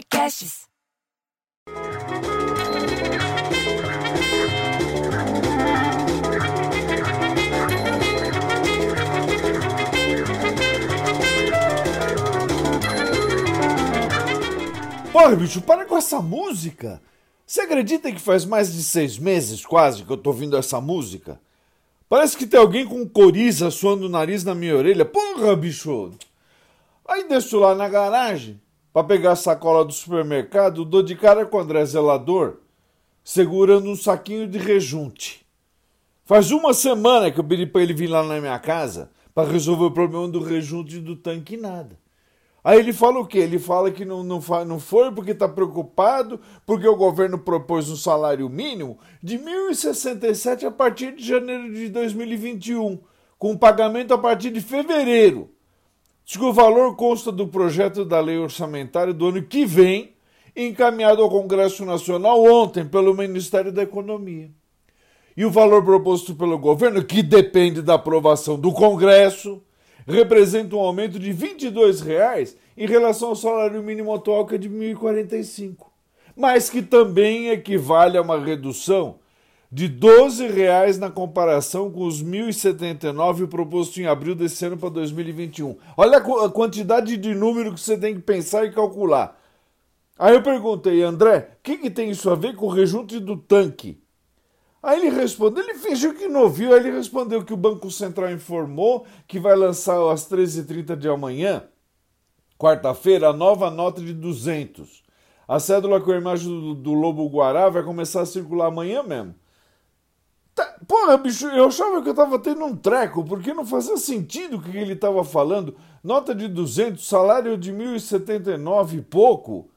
Podcasts. Porra, bicho, para com essa música! Você acredita que faz mais de seis meses, quase, que eu tô ouvindo essa música? Parece que tem alguém com coriza suando o nariz na minha orelha. Porra, bicho! Aí desço lá na garagem para pegar a sacola do supermercado, dou de cara com o André Zelador, segurando um saquinho de rejunte. Faz uma semana que eu pedi para ele vir lá na minha casa para resolver o problema do rejunte do tanque e nada. Aí ele fala o quê? Ele fala que não, não, não foi porque está preocupado, porque o governo propôs um salário mínimo de 1.067 a partir de janeiro de 2021, com pagamento a partir de fevereiro. Diz que o valor consta do projeto da lei orçamentária do ano que vem, encaminhado ao Congresso Nacional ontem pelo Ministério da Economia. E o valor proposto pelo governo, que depende da aprovação do Congresso, representa um aumento de R$ 22,00 em relação ao salário mínimo atual, que é de R$ 1.045, mas que também equivale a uma redução de R$ 12,00 na comparação com os R$ 1.079 proposto em abril desse ano para 2021. Olha a quantidade de número que você tem que pensar e calcular. Aí eu perguntei, André, o que, que tem isso a ver com o rejunte do tanque? Aí ele respondeu, ele fingiu que não viu, aí ele respondeu que o Banco Central informou que vai lançar às 13h30 de amanhã, quarta-feira, a nova nota de 200. A cédula com a imagem do, do Lobo Guará vai começar a circular amanhã mesmo. Porra, bicho, eu achava que eu tava tendo um treco, porque não fazia sentido o que ele tava falando. Nota de 200, salário de 1.079 e pouco.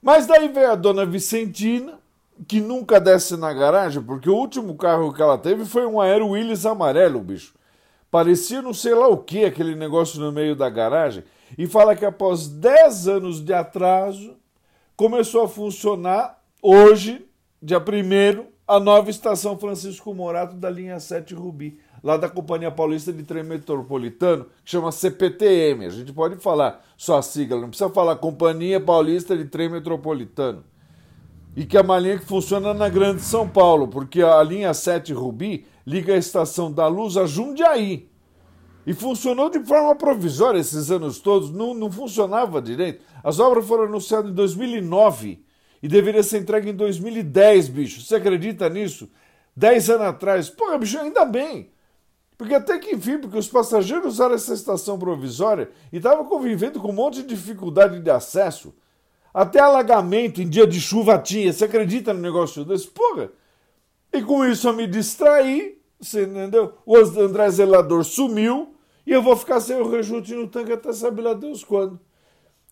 Mas daí veio a dona Vicentina, que nunca desce na garagem, porque o último carro que ela teve foi um Aero Willis amarelo, bicho. Parecia não sei lá o que, aquele negócio no meio da garagem. E fala que após 10 anos de atraso, começou a funcionar hoje, dia 1 a nova estação Francisco Morato da linha 7 Rubi, lá da Companhia Paulista de Trem Metropolitano, que chama CPTM. A gente pode falar só a sigla, não precisa falar Companhia Paulista de Trem Metropolitano e que é uma linha que funciona na Grande São Paulo, porque a linha 7 Rubi liga a estação da Luz a Jundiaí. E funcionou de forma provisória esses anos todos, não, não funcionava direito. As obras foram anunciadas em 2009 e deveria ser entregue em 2010, bicho. Você acredita nisso? Dez anos atrás. Pô, bicho, ainda bem. Porque até que enfim, porque os passageiros usaram essa estação provisória e estavam convivendo com um monte de dificuldade de acesso. Até alagamento em dia de chuva tinha. Você acredita no negócio desse? Porra! E com isso eu me distraí, você entendeu? O André Zelador sumiu e eu vou ficar sem o rejunte no tanque até saber lá Deus quando.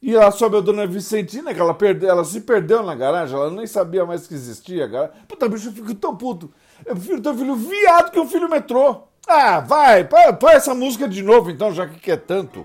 E lá sobe a dona Vicentina, que ela, perde, ela se perdeu na garagem, ela nem sabia mais que existia. Cara. Puta, bicho, eu fico tão puto. Eu prefiro ter um filho viado que um filho metrô. Ah, vai, põe essa música de novo então, já que quer tanto.